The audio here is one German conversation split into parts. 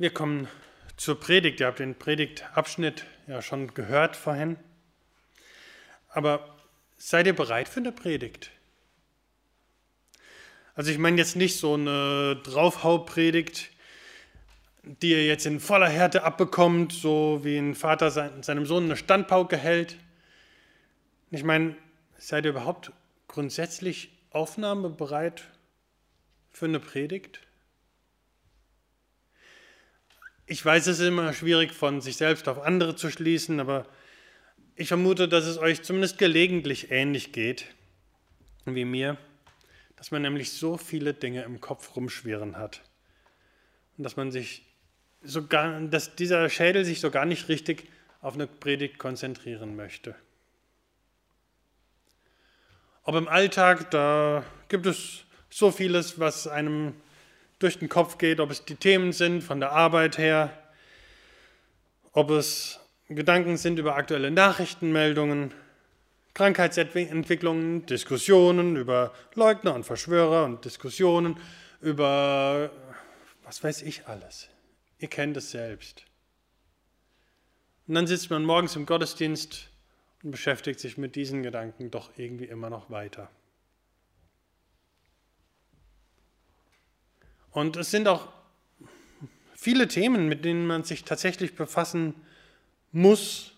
Wir kommen zur Predigt. Ihr habt den Predigtabschnitt ja schon gehört vorhin. Aber seid ihr bereit für eine Predigt? Also ich meine jetzt nicht so eine Draufhau-Predigt, die ihr jetzt in voller Härte abbekommt, so wie ein Vater seinem Sohn eine Standpauke hält. Ich meine, seid ihr überhaupt grundsätzlich aufnahmebereit für eine Predigt? Ich weiß, es ist immer schwierig, von sich selbst auf andere zu schließen, aber ich vermute, dass es euch zumindest gelegentlich ähnlich geht wie mir, dass man nämlich so viele Dinge im Kopf rumschwirren hat und dass man sich sogar, dass dieser Schädel sich so gar nicht richtig auf eine Predigt konzentrieren möchte. Ob im Alltag, da gibt es so vieles, was einem durch den Kopf geht, ob es die Themen sind von der Arbeit her, ob es Gedanken sind über aktuelle Nachrichtenmeldungen, Krankheitsentwicklungen, Diskussionen über Leugner und Verschwörer und Diskussionen über was weiß ich alles. Ihr kennt es selbst. Und dann sitzt man morgens im Gottesdienst und beschäftigt sich mit diesen Gedanken doch irgendwie immer noch weiter. Und es sind auch viele Themen, mit denen man sich tatsächlich befassen muss,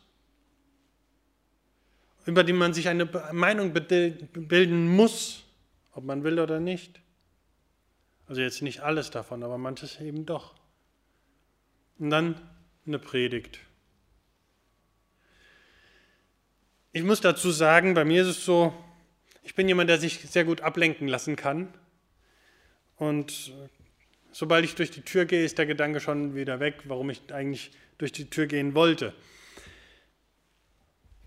über die man sich eine Meinung bilden muss, ob man will oder nicht. Also jetzt nicht alles davon, aber manches eben doch. Und dann eine Predigt. Ich muss dazu sagen, bei mir ist es so, ich bin jemand, der sich sehr gut ablenken lassen kann. Und sobald ich durch die Tür gehe, ist der Gedanke schon wieder weg, warum ich eigentlich durch die Tür gehen wollte.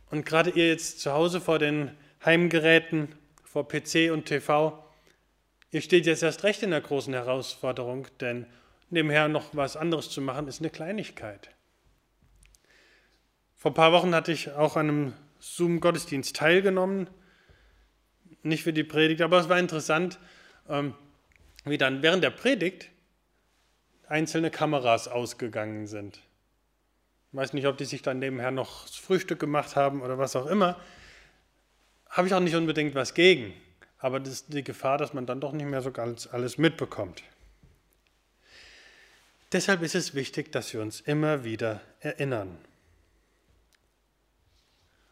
Und gerade ihr jetzt zu Hause vor den Heimgeräten, vor PC und TV, ihr steht jetzt erst recht in der großen Herausforderung, denn nebenher noch was anderes zu machen, ist eine Kleinigkeit. Vor ein paar Wochen hatte ich auch an einem Zoom-Gottesdienst teilgenommen, nicht für die Predigt, aber es war interessant, ähm, wie dann während der Predigt einzelne Kameras ausgegangen sind. Ich weiß nicht, ob die sich dann nebenher noch das Frühstück gemacht haben oder was auch immer. Habe ich auch nicht unbedingt was gegen. Aber das ist die Gefahr, dass man dann doch nicht mehr so ganz alles mitbekommt. Deshalb ist es wichtig, dass wir uns immer wieder erinnern.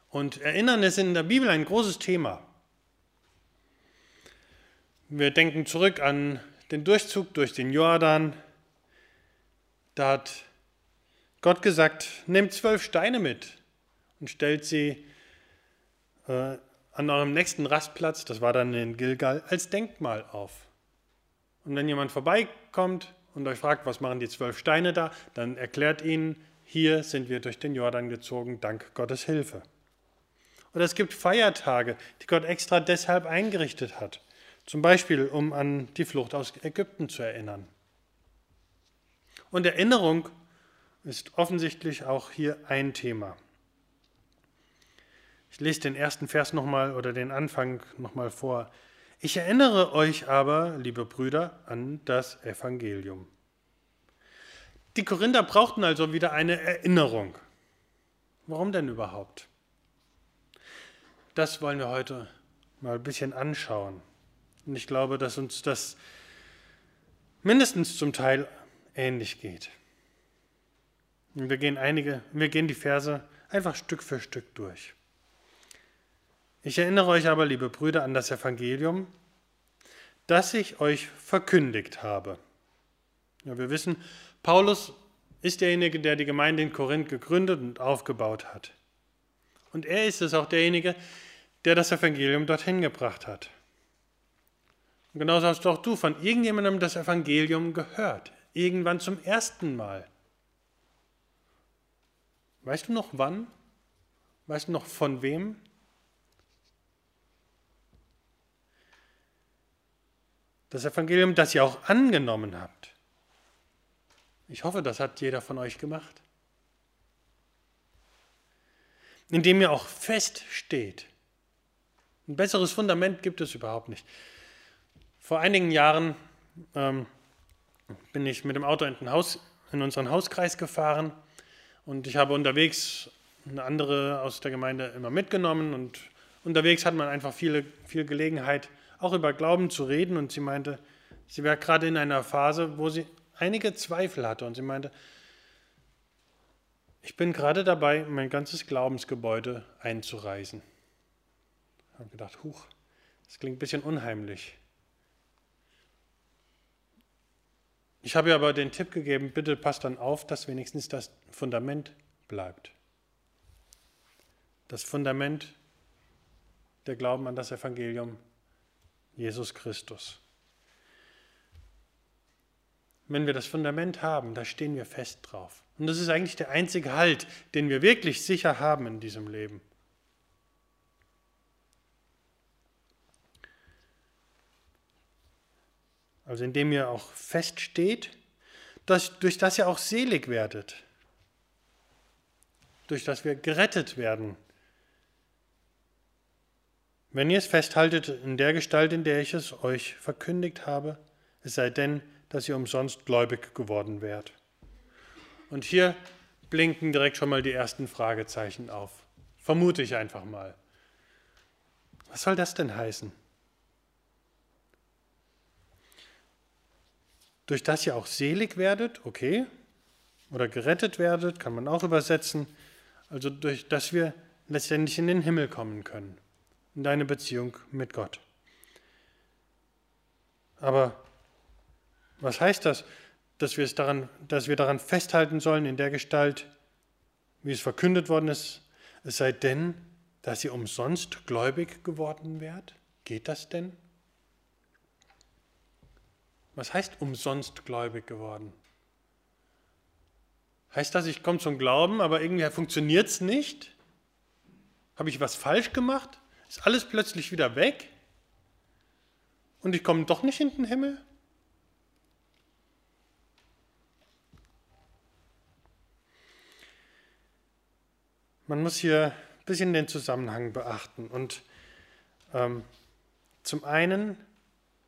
Und Erinnern ist in der Bibel ein großes Thema. Wir denken zurück an den Durchzug durch den Jordan, da hat Gott gesagt, nehmt zwölf Steine mit und stellt sie äh, an eurem nächsten Rastplatz, das war dann in Gilgal, als Denkmal auf. Und wenn jemand vorbeikommt und euch fragt, was machen die zwölf Steine da, dann erklärt ihnen, hier sind wir durch den Jordan gezogen, dank Gottes Hilfe. Oder es gibt Feiertage, die Gott extra deshalb eingerichtet hat. Zum Beispiel, um an die Flucht aus Ägypten zu erinnern. Und Erinnerung ist offensichtlich auch hier ein Thema. Ich lese den ersten Vers nochmal oder den Anfang nochmal vor. Ich erinnere euch aber, liebe Brüder, an das Evangelium. Die Korinther brauchten also wieder eine Erinnerung. Warum denn überhaupt? Das wollen wir heute mal ein bisschen anschauen. Und ich glaube, dass uns das mindestens zum Teil ähnlich geht. Wir gehen einige, wir gehen die Verse einfach Stück für Stück durch. Ich erinnere euch aber, liebe Brüder, an das Evangelium, das ich euch verkündigt habe. Ja, wir wissen, Paulus ist derjenige, der die Gemeinde in Korinth gegründet und aufgebaut hat. Und er ist es auch derjenige, der das Evangelium dorthin gebracht hat. Und genauso hast auch du von irgendjemandem das Evangelium gehört irgendwann zum ersten Mal. Weißt du noch wann? Weißt du noch von wem? Das Evangelium, das ihr auch angenommen habt. Ich hoffe, das hat jeder von euch gemacht. Indem ihr auch feststeht. Ein besseres Fundament gibt es überhaupt nicht. Vor einigen Jahren ähm, bin ich mit dem Auto in Haus in unseren Hauskreis gefahren und ich habe unterwegs eine andere aus der Gemeinde immer mitgenommen und unterwegs hat man einfach viele, viel Gelegenheit, auch über Glauben zu reden und sie meinte, sie wäre gerade in einer Phase, wo sie einige Zweifel hatte und sie meinte, ich bin gerade dabei, mein ganzes Glaubensgebäude einzureisen. Ich habe gedacht, huch, das klingt ein bisschen unheimlich. Ich habe ihr aber den Tipp gegeben, bitte passt dann auf, dass wenigstens das Fundament bleibt. Das Fundament der Glauben an das Evangelium Jesus Christus. Wenn wir das Fundament haben, da stehen wir fest drauf. Und das ist eigentlich der einzige Halt, den wir wirklich sicher haben in diesem Leben. Also indem ihr auch feststeht, dass, durch das ihr auch selig werdet, durch das wir gerettet werden. Wenn ihr es festhaltet in der Gestalt, in der ich es euch verkündigt habe, es sei denn, dass ihr umsonst gläubig geworden wärt. Und hier blinken direkt schon mal die ersten Fragezeichen auf. Vermute ich einfach mal. Was soll das denn heißen? Durch das ihr auch selig werdet, okay, oder gerettet werdet, kann man auch übersetzen. Also durch das wir letztendlich in den Himmel kommen können, in deine Beziehung mit Gott. Aber was heißt das, dass wir, es daran, dass wir daran festhalten sollen in der Gestalt, wie es verkündet worden ist, es sei denn, dass ihr umsonst gläubig geworden wärt? Geht das denn? Was heißt umsonst gläubig geworden? Heißt das, ich komme zum Glauben, aber irgendwie funktioniert es nicht? Habe ich was falsch gemacht? Ist alles plötzlich wieder weg? Und ich komme doch nicht in den Himmel? Man muss hier ein bisschen den Zusammenhang beachten. Und ähm, zum einen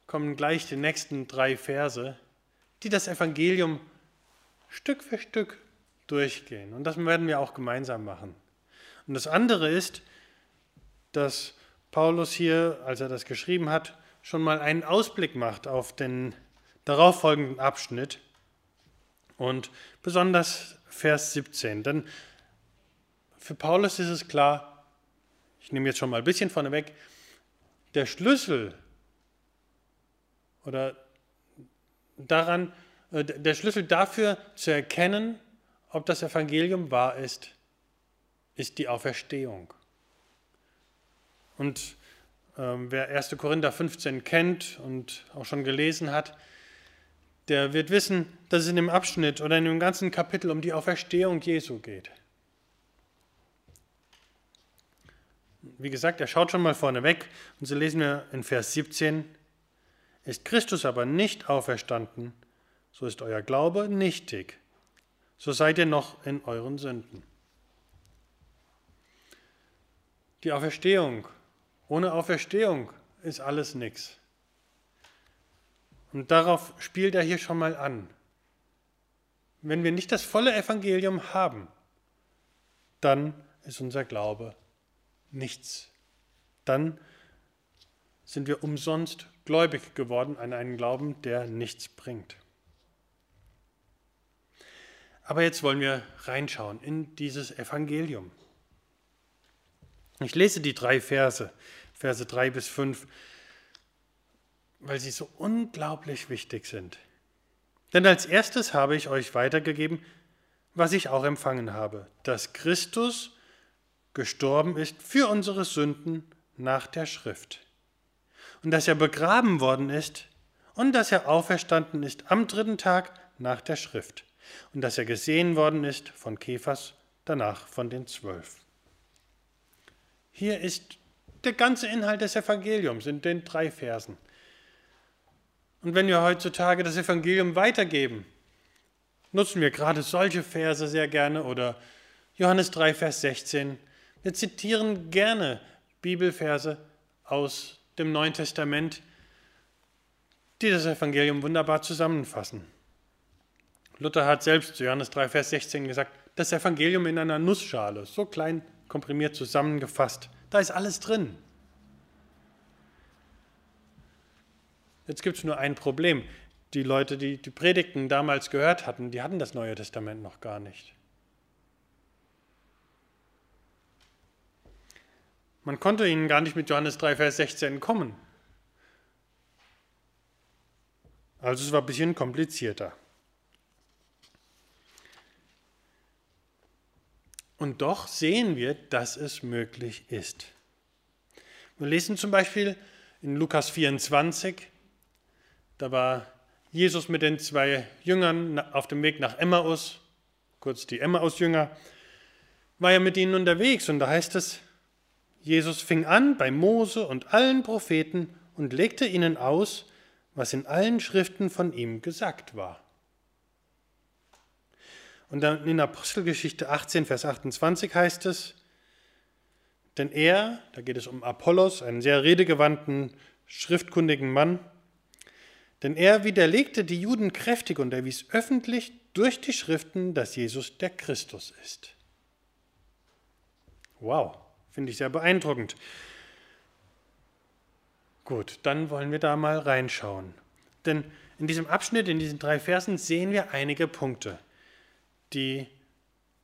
kommen gleich die nächsten drei Verse, die das Evangelium Stück für Stück durchgehen. Und das werden wir auch gemeinsam machen. Und das andere ist, dass Paulus hier, als er das geschrieben hat, schon mal einen Ausblick macht auf den darauffolgenden Abschnitt und besonders Vers 17. Denn für Paulus ist es klar, ich nehme jetzt schon mal ein bisschen vorneweg, der Schlüssel oder daran, äh, der Schlüssel dafür zu erkennen, ob das Evangelium wahr ist, ist die Auferstehung. Und ähm, wer 1. Korinther 15 kennt und auch schon gelesen hat, der wird wissen, dass es in dem Abschnitt oder in dem ganzen Kapitel um die Auferstehung Jesu geht. Wie gesagt, er schaut schon mal vorne weg und so lesen wir in Vers 17, ist Christus aber nicht auferstanden, so ist euer Glaube nichtig, so seid ihr noch in euren Sünden. Die Auferstehung, ohne Auferstehung ist alles nichts. Und darauf spielt er hier schon mal an. Wenn wir nicht das volle Evangelium haben, dann ist unser Glaube nichts. Dann sind wir umsonst gläubig geworden an einen Glauben, der nichts bringt. Aber jetzt wollen wir reinschauen in dieses Evangelium. Ich lese die drei Verse, Verse 3 bis 5, weil sie so unglaublich wichtig sind. Denn als erstes habe ich euch weitergegeben, was ich auch empfangen habe, dass Christus gestorben ist für unsere Sünden nach der Schrift. Und dass er begraben worden ist und dass er auferstanden ist am dritten Tag nach der Schrift. Und dass er gesehen worden ist von Kephas, danach von den Zwölf. Hier ist der ganze Inhalt des Evangeliums in den drei Versen. Und wenn wir heutzutage das Evangelium weitergeben, nutzen wir gerade solche Verse sehr gerne oder Johannes 3, Vers 16, wir zitieren gerne Bibelverse aus dem Neuen Testament, die das Evangelium wunderbar zusammenfassen. Luther hat selbst zu Johannes 3, Vers 16 gesagt, das Evangelium in einer Nussschale, so klein komprimiert zusammengefasst. Da ist alles drin. Jetzt gibt es nur ein Problem. Die Leute, die die Predigten damals gehört hatten, die hatten das Neue Testament noch gar nicht. Man konnte ihnen gar nicht mit Johannes 3, Vers 16 kommen. Also es war ein bisschen komplizierter. Und doch sehen wir, dass es möglich ist. Wir lesen zum Beispiel in Lukas 24, da war Jesus mit den zwei Jüngern auf dem Weg nach Emmaus, kurz die Emmaus-Jünger, war er mit ihnen unterwegs und da heißt es, Jesus fing an bei Mose und allen Propheten und legte ihnen aus, was in allen Schriften von ihm gesagt war. Und dann in Apostelgeschichte 18, Vers 28 heißt es, denn er, da geht es um Apollos, einen sehr redegewandten, schriftkundigen Mann, denn er widerlegte die Juden kräftig und erwies öffentlich durch die Schriften, dass Jesus der Christus ist. Wow, finde ich sehr beeindruckend. Gut, dann wollen wir da mal reinschauen. Denn in diesem Abschnitt, in diesen drei Versen, sehen wir einige Punkte, die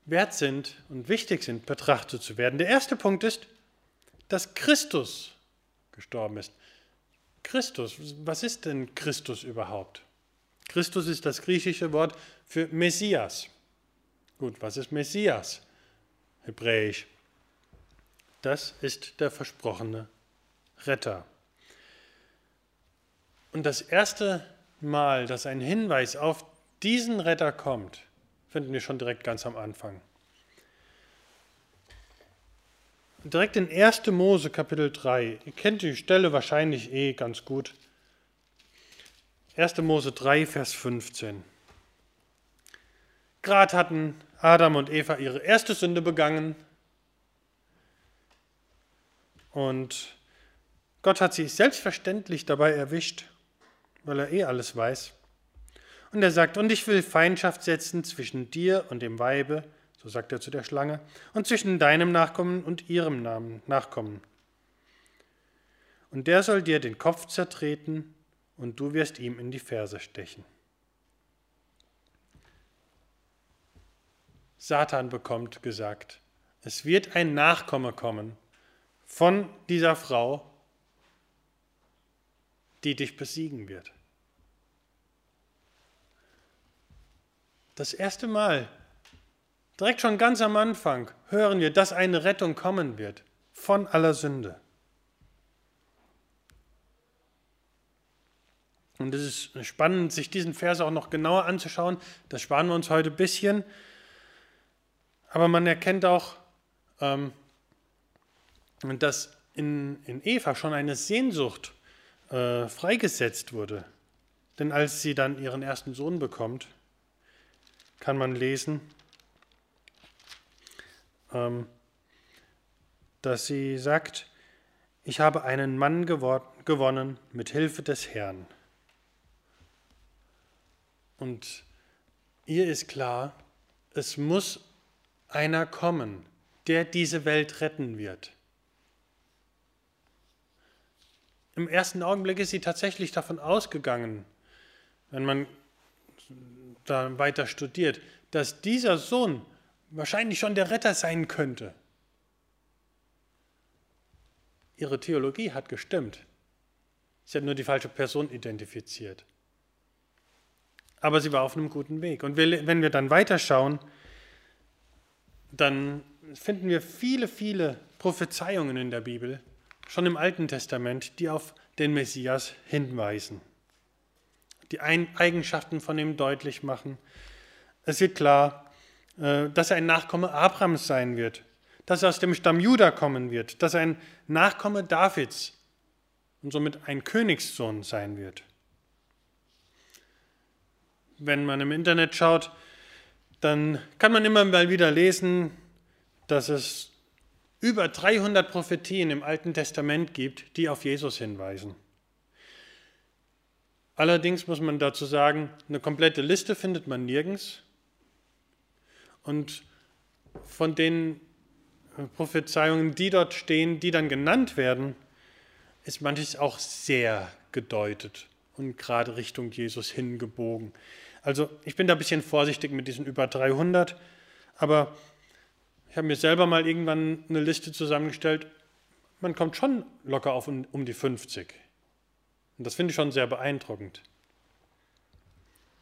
wert sind und wichtig sind, betrachtet zu werden. Der erste Punkt ist, dass Christus gestorben ist. Christus, was ist denn Christus überhaupt? Christus ist das griechische Wort für Messias. Gut, was ist Messias? Hebräisch. Das ist der versprochene Retter. Und das erste Mal, dass ein Hinweis auf diesen Retter kommt, finden wir schon direkt ganz am Anfang. Direkt in 1. Mose Kapitel 3. Ihr kennt die Stelle wahrscheinlich eh ganz gut. 1. Mose 3, Vers 15. Gerade hatten Adam und Eva ihre erste Sünde begangen. Und Gott hat sie selbstverständlich dabei erwischt weil er eh alles weiß. Und er sagt, und ich will Feindschaft setzen zwischen dir und dem Weibe, so sagt er zu der Schlange, und zwischen deinem Nachkommen und ihrem Nachkommen. Und der soll dir den Kopf zertreten, und du wirst ihm in die Ferse stechen. Satan bekommt gesagt, es wird ein Nachkomme kommen von dieser Frau, die dich besiegen wird. Das erste Mal, direkt schon ganz am Anfang, hören wir, dass eine Rettung kommen wird von aller Sünde. Und es ist spannend, sich diesen Vers auch noch genauer anzuschauen. Das sparen wir uns heute ein bisschen. Aber man erkennt auch, ähm, dass in, in Eva schon eine Sehnsucht äh, freigesetzt wurde. Denn als sie dann ihren ersten Sohn bekommt, kann man lesen, ähm, dass sie sagt, ich habe einen Mann gewonnen mit Hilfe des Herrn. Und ihr ist klar, es muss einer kommen, der diese Welt retten wird. Im ersten Augenblick ist sie tatsächlich davon ausgegangen, wenn man da weiter studiert, dass dieser Sohn wahrscheinlich schon der Retter sein könnte. Ihre Theologie hat gestimmt. Sie hat nur die falsche Person identifiziert. Aber sie war auf einem guten Weg. Und wenn wir dann weiterschauen, dann finden wir viele, viele Prophezeiungen in der Bibel, schon im Alten Testament, die auf den Messias hinweisen die Eigenschaften von ihm deutlich machen. Es wird klar, äh, dass er ein Nachkomme Abrahams sein wird, dass er aus dem Stamm Juda kommen wird, dass er ein Nachkomme Davids und somit ein Königssohn sein wird. Wenn man im Internet schaut, dann kann man immer mal wieder lesen, dass es über 300 Prophetien im Alten Testament gibt, die auf Jesus hinweisen. Allerdings muss man dazu sagen, eine komplette Liste findet man nirgends. Und von den Prophezeiungen, die dort stehen, die dann genannt werden, ist manches auch sehr gedeutet und gerade Richtung Jesus hingebogen. Also ich bin da ein bisschen vorsichtig mit diesen über 300, aber ich habe mir selber mal irgendwann eine Liste zusammengestellt. Man kommt schon locker auf um, die 50. Und das finde ich schon sehr beeindruckend.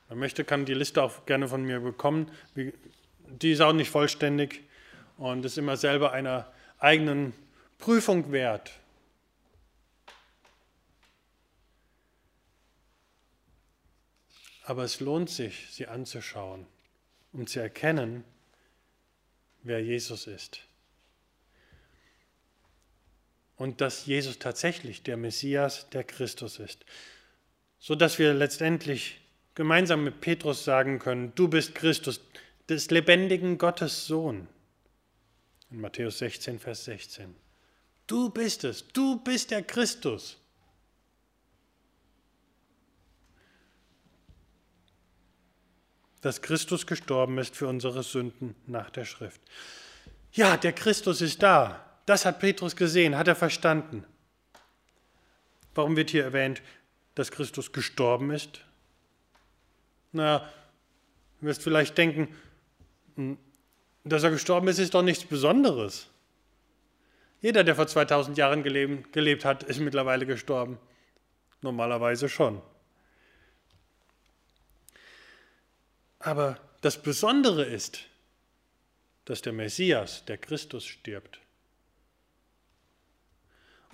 Wer möchte, kann die Liste auch gerne von mir bekommen. Die ist auch nicht vollständig und ist immer selber einer eigenen Prüfung wert. Aber es lohnt sich, sie anzuschauen, um zu erkennen, wer Jesus ist. Und dass Jesus tatsächlich der Messias, der Christus ist. So dass wir letztendlich gemeinsam mit Petrus sagen können, du bist Christus, des lebendigen Gottes Sohn. In Matthäus 16, Vers 16. Du bist es, du bist der Christus. Dass Christus gestorben ist für unsere Sünden nach der Schrift. Ja, der Christus ist da. Das hat Petrus gesehen, hat er verstanden. Warum wird hier erwähnt, dass Christus gestorben ist? Na, du wirst vielleicht denken, hm, dass er gestorben ist, ist doch nichts Besonderes. Jeder, der vor 2000 Jahren gelebt hat, ist mittlerweile gestorben. Normalerweise schon. Aber das Besondere ist, dass der Messias, der Christus, stirbt.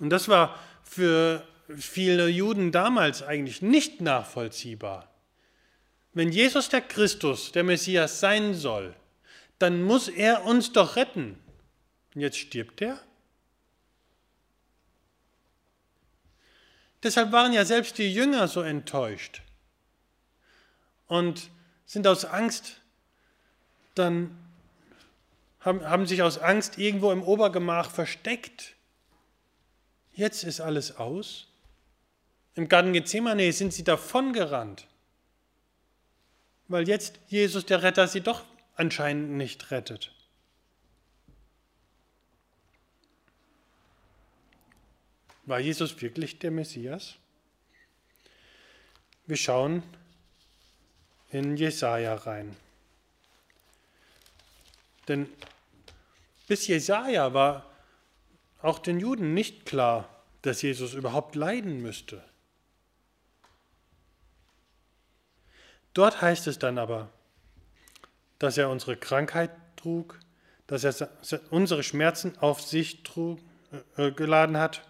Und das war für viele Juden damals eigentlich nicht nachvollziehbar. Wenn Jesus der Christus, der Messias sein soll, dann muss er uns doch retten. Und jetzt stirbt er? Deshalb waren ja selbst die Jünger so enttäuscht. Und sind aus Angst, dann haben, haben sich aus Angst irgendwo im Obergemach versteckt. Jetzt ist alles aus. Im Garten Gethsemane sind sie davongerannt, weil jetzt Jesus der Retter sie doch anscheinend nicht rettet. War Jesus wirklich der Messias? Wir schauen in Jesaja rein. Denn bis Jesaja war auch den Juden nicht klar, dass Jesus überhaupt leiden müsste. Dort heißt es dann aber, dass er unsere Krankheit trug, dass er unsere Schmerzen auf sich trug, äh, geladen hat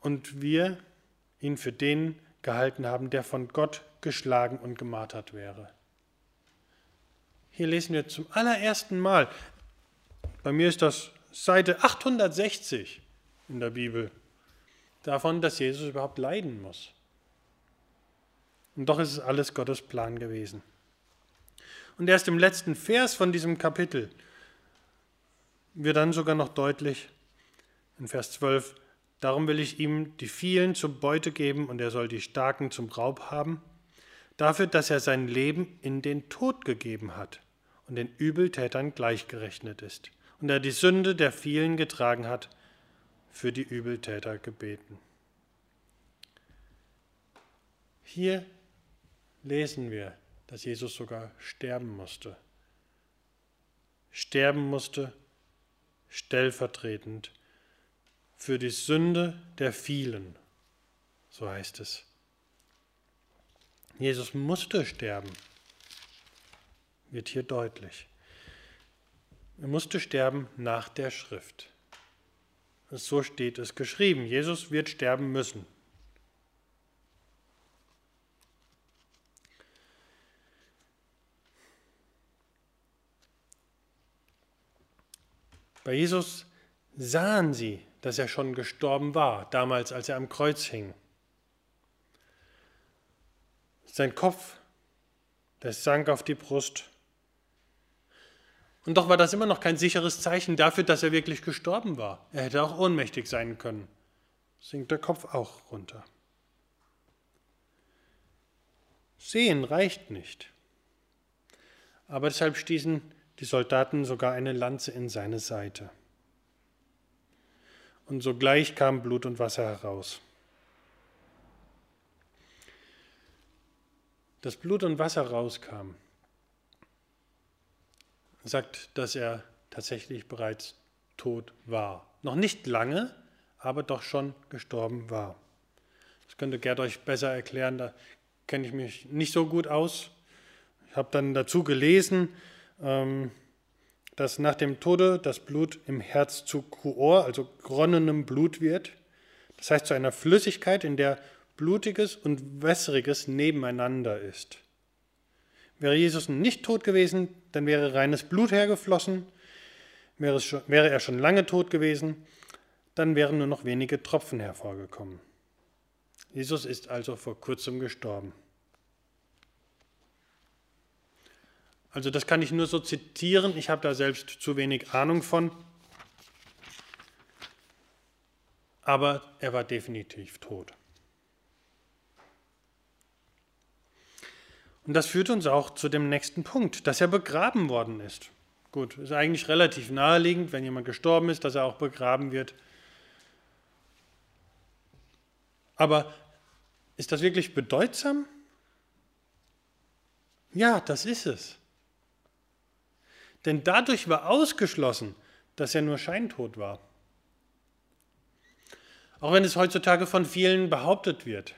und wir ihn für den gehalten haben, der von Gott geschlagen und gemartert wäre. Hier lesen wir zum allerersten Mal, bei mir ist das Seite 860 in der Bibel, davon, dass Jesus überhaupt leiden muss. Und doch ist es alles Gottes Plan gewesen. Und erst im letzten Vers von diesem Kapitel wird dann sogar noch deutlich, in Vers 12, Darum will ich ihm die vielen zur Beute geben und er soll die Starken zum Raub haben, dafür, dass er sein Leben in den Tod gegeben hat und den Übeltätern gleichgerechnet ist und er die Sünde der vielen getragen hat, für die Übeltäter gebeten. Hier lesen wir, dass Jesus sogar sterben musste. Sterben musste stellvertretend für die Sünde der vielen, so heißt es. Jesus musste sterben, wird hier deutlich. Er musste sterben nach der Schrift. So steht es geschrieben. Jesus wird sterben müssen. Bei Jesus sahen sie dass er schon gestorben war, damals als er am Kreuz hing. Sein Kopf, der sank auf die Brust. Und doch war das immer noch kein sicheres Zeichen dafür, dass er wirklich gestorben war. Er hätte auch ohnmächtig sein können. Sinkt der Kopf auch runter. Sehen reicht nicht. Aber deshalb stießen die Soldaten sogar eine Lanze in seine Seite. Und sogleich kam Blut und Wasser heraus. Das Blut und Wasser rauskam, sagt, dass er tatsächlich bereits tot war. Noch nicht lange, aber doch schon gestorben war. Das könnte Gerd euch besser erklären, da kenne ich mich nicht so gut aus. Ich habe dann dazu gelesen, ähm, dass nach dem Tode das Blut im Herz zu Kuor, also geronnenem Blut wird. Das heißt zu einer Flüssigkeit, in der Blutiges und Wässriges nebeneinander ist. Wäre Jesus nicht tot gewesen, dann wäre reines Blut hergeflossen. Wäre, schon, wäre er schon lange tot gewesen, dann wären nur noch wenige Tropfen hervorgekommen. Jesus ist also vor kurzem gestorben. Also das kann ich nur so zitieren, ich habe da selbst zu wenig Ahnung von. Aber er war definitiv tot. Und das führt uns auch zu dem nächsten Punkt, dass er begraben worden ist. Gut, ist eigentlich relativ naheliegend, wenn jemand gestorben ist, dass er auch begraben wird. Aber ist das wirklich bedeutsam? Ja, das ist es. Denn dadurch war ausgeschlossen, dass er nur scheintot war. Auch wenn es heutzutage von vielen behauptet wird.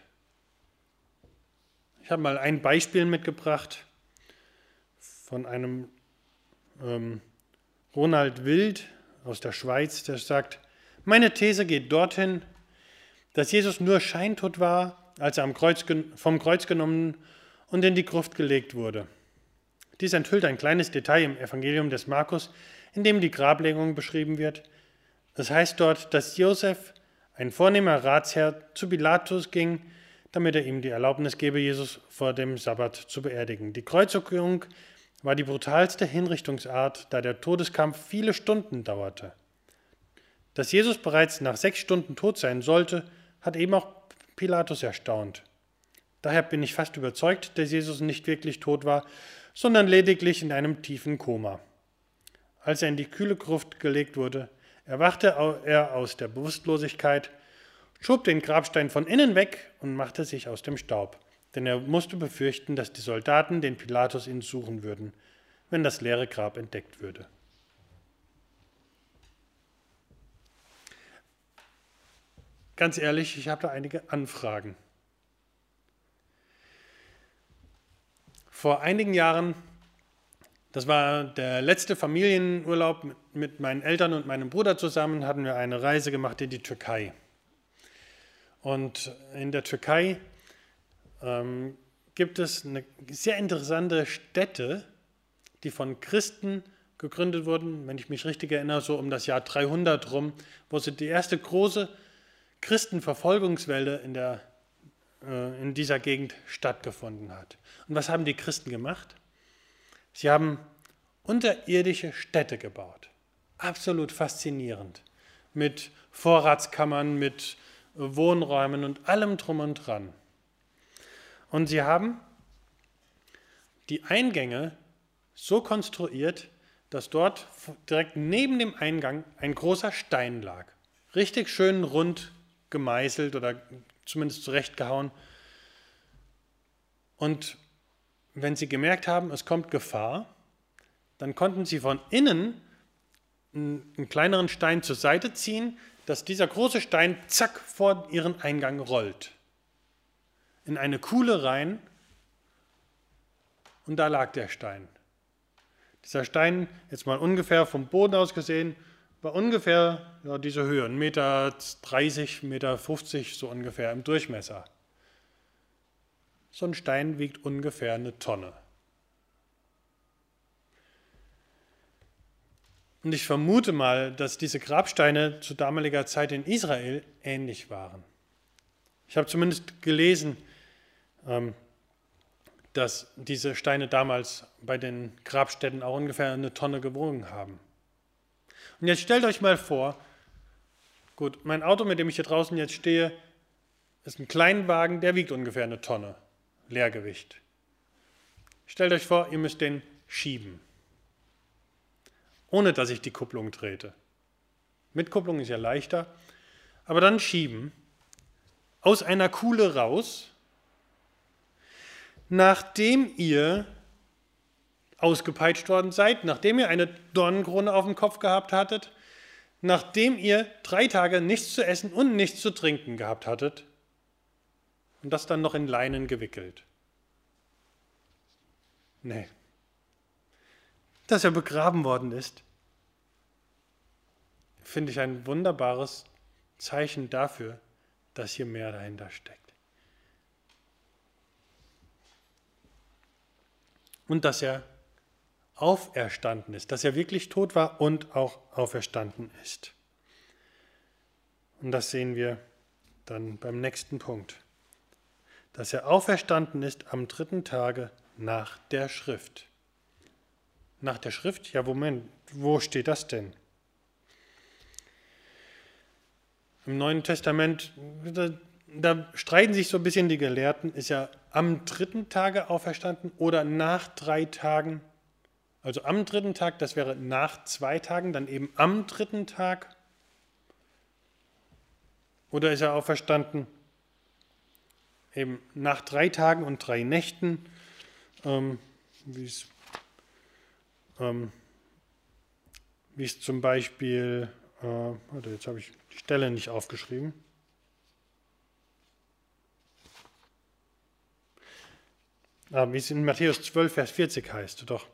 Ich habe mal ein Beispiel mitgebracht von einem ähm, Ronald Wild aus der Schweiz, der sagt, meine These geht dorthin, dass Jesus nur scheintot war, als er Kreuz, vom Kreuz genommen und in die Gruft gelegt wurde. Dies enthüllt ein kleines Detail im Evangelium des Markus, in dem die Grablegung beschrieben wird. Es heißt dort, dass Josef, ein vornehmer Ratsherr, zu Pilatus ging, damit er ihm die Erlaubnis gebe, Jesus vor dem Sabbat zu beerdigen. Die Kreuzigung war die brutalste Hinrichtungsart, da der Todeskampf viele Stunden dauerte. Dass Jesus bereits nach sechs Stunden tot sein sollte, hat eben auch Pilatus erstaunt. Daher bin ich fast überzeugt, dass Jesus nicht wirklich tot war, sondern lediglich in einem tiefen Koma. Als er in die kühle Gruft gelegt wurde, erwachte er aus der Bewusstlosigkeit, schob den Grabstein von innen weg und machte sich aus dem Staub, denn er musste befürchten, dass die Soldaten den Pilatus ihn suchen würden, wenn das leere Grab entdeckt würde. Ganz ehrlich, ich habe da einige Anfragen. Vor einigen Jahren, das war der letzte Familienurlaub mit meinen Eltern und meinem Bruder zusammen, hatten wir eine Reise gemacht in die Türkei. Und in der Türkei ähm, gibt es eine sehr interessante Stätte, die von Christen gegründet wurden, wenn ich mich richtig erinnere, so um das Jahr 300 rum, wo sie die erste große Christenverfolgungswelle in der in dieser Gegend stattgefunden hat. Und was haben die Christen gemacht? Sie haben unterirdische Städte gebaut. Absolut faszinierend. Mit Vorratskammern, mit Wohnräumen und allem drum und dran. Und sie haben die Eingänge so konstruiert, dass dort direkt neben dem Eingang ein großer Stein lag. Richtig schön rund gemeißelt oder zumindest zurechtgehauen. Und wenn sie gemerkt haben, es kommt Gefahr, dann konnten sie von innen einen kleineren Stein zur Seite ziehen, dass dieser große Stein zack vor ihren Eingang rollt. In eine Kuhle rein und da lag der Stein. Dieser Stein, jetzt mal ungefähr vom Boden aus gesehen, war ungefähr ja, diese Höhe, 1,30 Meter, 1,50 Meter so ungefähr im Durchmesser. So ein Stein wiegt ungefähr eine Tonne. Und ich vermute mal, dass diese Grabsteine zu damaliger Zeit in Israel ähnlich waren. Ich habe zumindest gelesen, ähm, dass diese Steine damals bei den Grabstätten auch ungefähr eine Tonne gewogen haben. Und jetzt stellt euch mal vor, gut, mein Auto, mit dem ich hier draußen jetzt stehe, ist ein Kleinwagen, der wiegt ungefähr eine Tonne Leergewicht. Stellt euch vor, ihr müsst den schieben, ohne dass ich die Kupplung trete. Mit Kupplung ist ja leichter, aber dann schieben, aus einer Kuhle raus, nachdem ihr ausgepeitscht worden seid, nachdem ihr eine Dornenkrone auf dem Kopf gehabt hattet, nachdem ihr drei Tage nichts zu essen und nichts zu trinken gehabt hattet und das dann noch in Leinen gewickelt. Nee. Dass er begraben worden ist, finde ich ein wunderbares Zeichen dafür, dass hier mehr dahinter steckt. Und dass er auferstanden ist, dass er wirklich tot war und auch auferstanden ist. Und das sehen wir dann beim nächsten Punkt. Dass er auferstanden ist am dritten Tage nach der Schrift. Nach der Schrift? Ja, Moment, wo steht das denn? Im Neuen Testament, da, da streiten sich so ein bisschen die Gelehrten, ist ja am dritten Tage auferstanden oder nach drei Tagen also am dritten Tag, das wäre nach zwei Tagen, dann eben am dritten Tag. Oder ist er auferstanden eben nach drei Tagen und drei Nächten, ähm, wie es ähm, es zum Beispiel, äh, warte, jetzt habe ich die Stelle nicht aufgeschrieben. Ah, wie es in Matthäus 12, Vers 40 heißt, doch.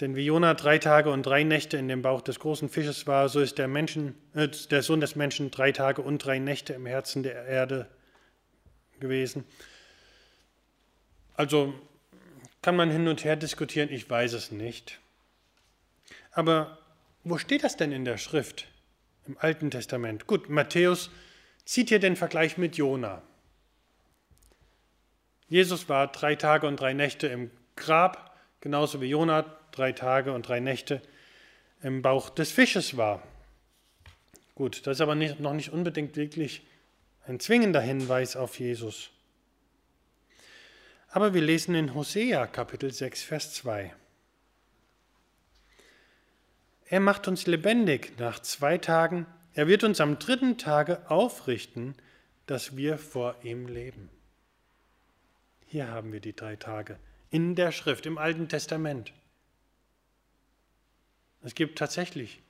Denn wie Jona drei Tage und drei Nächte in dem Bauch des großen Fisches war, so ist der, Menschen, äh, der Sohn des Menschen drei Tage und drei Nächte im Herzen der Erde gewesen. Also kann man hin und her diskutieren, ich weiß es nicht. Aber wo steht das denn in der Schrift im Alten Testament? Gut, Matthäus zieht hier den Vergleich mit Jona. Jesus war drei Tage und drei Nächte im Grab, genauso wie Jona drei Tage und drei Nächte im Bauch des Fisches war. Gut, das ist aber nicht, noch nicht unbedingt wirklich ein zwingender Hinweis auf Jesus. Aber wir lesen in Hosea Kapitel 6, Vers 2. Er macht uns lebendig nach zwei Tagen. Er wird uns am dritten Tage aufrichten, dass wir vor ihm leben. Hier haben wir die drei Tage in der Schrift, im Alten Testament. Es gibt tatsächlich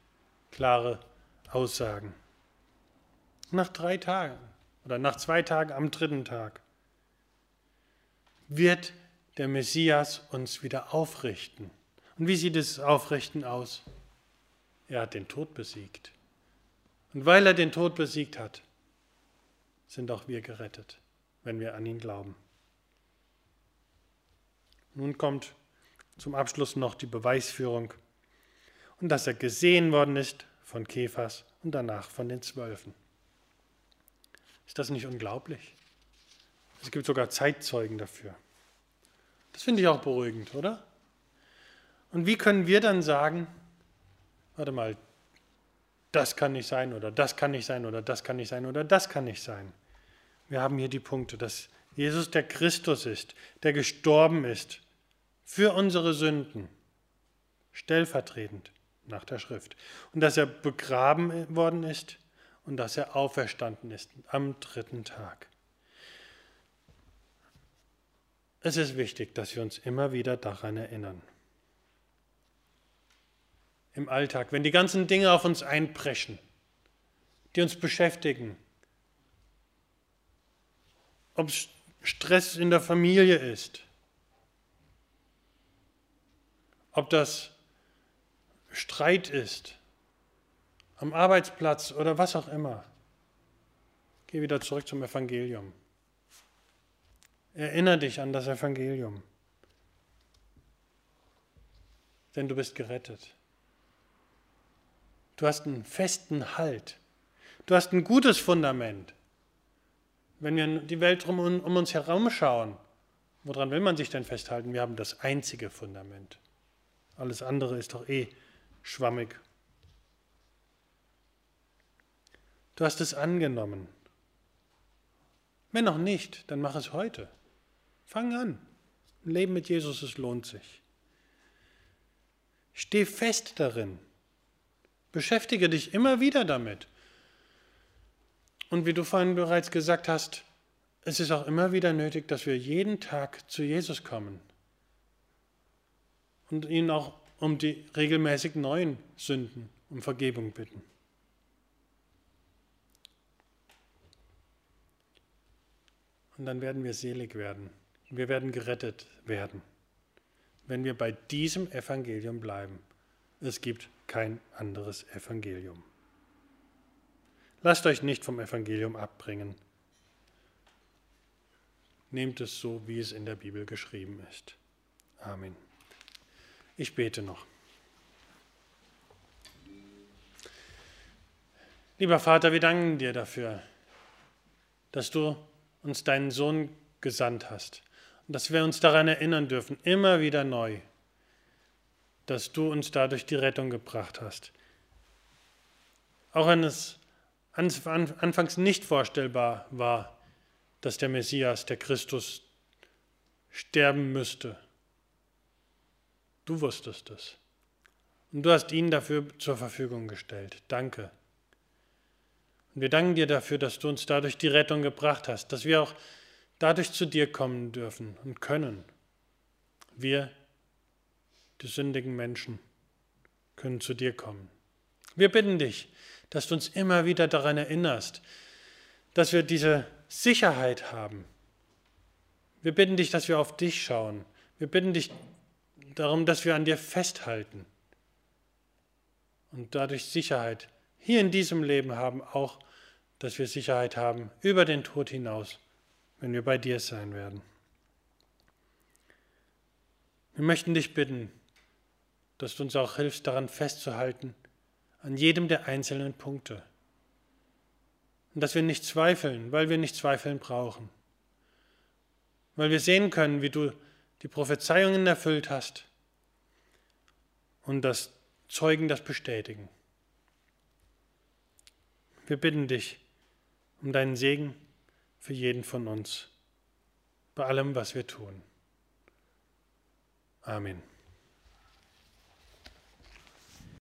klare Aussagen. Nach drei Tagen oder nach zwei Tagen am dritten Tag wird der Messias uns wieder aufrichten. Und wie sieht es Aufrichten aus? Er hat den Tod besiegt. Und weil er den Tod besiegt hat, sind auch wir gerettet, wenn wir an ihn glauben. Nun kommt zum Abschluss noch die Beweisführung und dass er gesehen worden ist von Kephas und danach von den Zwölfen. Ist das nicht unglaublich? Es gibt sogar Zeitzeugen dafür. Das finde ich auch beruhigend, oder? Und wie können wir dann sagen, warte mal, das kann nicht sein oder das kann nicht sein oder das kann nicht sein oder das kann nicht sein. Wir haben hier die Punkte, dass Jesus der Christus ist, der gestorben ist für unsere Sünden, stellvertretend nach der Schrift. Und dass er begraben worden ist und dass er auferstanden ist am dritten Tag. Es ist wichtig, dass wir uns immer wieder daran erinnern. Im Alltag, wenn die ganzen Dinge auf uns einpreschen, die uns beschäftigen, ob es Stress in der Familie ist, ob das Streit ist, am Arbeitsplatz oder was auch immer. Geh wieder zurück zum Evangelium. Erinnere dich an das Evangelium. Denn du bist gerettet. Du hast einen festen Halt. Du hast ein gutes Fundament. Wenn wir die Welt um, um uns herum schauen, woran will man sich denn festhalten? Wir haben das einzige Fundament. Alles andere ist doch eh schwammig. Du hast es angenommen. Wenn noch nicht, dann mach es heute. Fang an. Ein Leben mit Jesus, es lohnt sich. Steh fest darin. Beschäftige dich immer wieder damit. Und wie du vorhin bereits gesagt hast, es ist auch immer wieder nötig, dass wir jeden Tag zu Jesus kommen und ihn auch um die regelmäßig neuen Sünden um Vergebung bitten. Und dann werden wir selig werden. Wir werden gerettet werden, wenn wir bei diesem Evangelium bleiben. Es gibt kein anderes Evangelium. Lasst euch nicht vom Evangelium abbringen. Nehmt es so, wie es in der Bibel geschrieben ist. Amen. Ich bete noch. Lieber Vater, wir danken dir dafür, dass du uns deinen Sohn gesandt hast und dass wir uns daran erinnern dürfen, immer wieder neu, dass du uns dadurch die Rettung gebracht hast. Auch wenn es anfangs nicht vorstellbar war, dass der Messias, der Christus, sterben müsste Du wusstest es. Und du hast ihn dafür zur Verfügung gestellt. Danke. Und wir danken dir dafür, dass du uns dadurch die Rettung gebracht hast, dass wir auch dadurch zu dir kommen dürfen und können. Wir, die sündigen Menschen, können zu dir kommen. Wir bitten dich, dass du uns immer wieder daran erinnerst, dass wir diese Sicherheit haben. Wir bitten dich, dass wir auf dich schauen. Wir bitten dich, darum, dass wir an dir festhalten und dadurch Sicherheit hier in diesem Leben haben, auch dass wir Sicherheit haben über den Tod hinaus, wenn wir bei dir sein werden. Wir möchten dich bitten, dass du uns auch hilfst, daran festzuhalten, an jedem der einzelnen Punkte. Und dass wir nicht zweifeln, weil wir nicht zweifeln brauchen. Weil wir sehen können, wie du die Prophezeiungen erfüllt hast und dass Zeugen das bestätigen. Wir bitten dich um deinen Segen für jeden von uns, bei allem, was wir tun. Amen.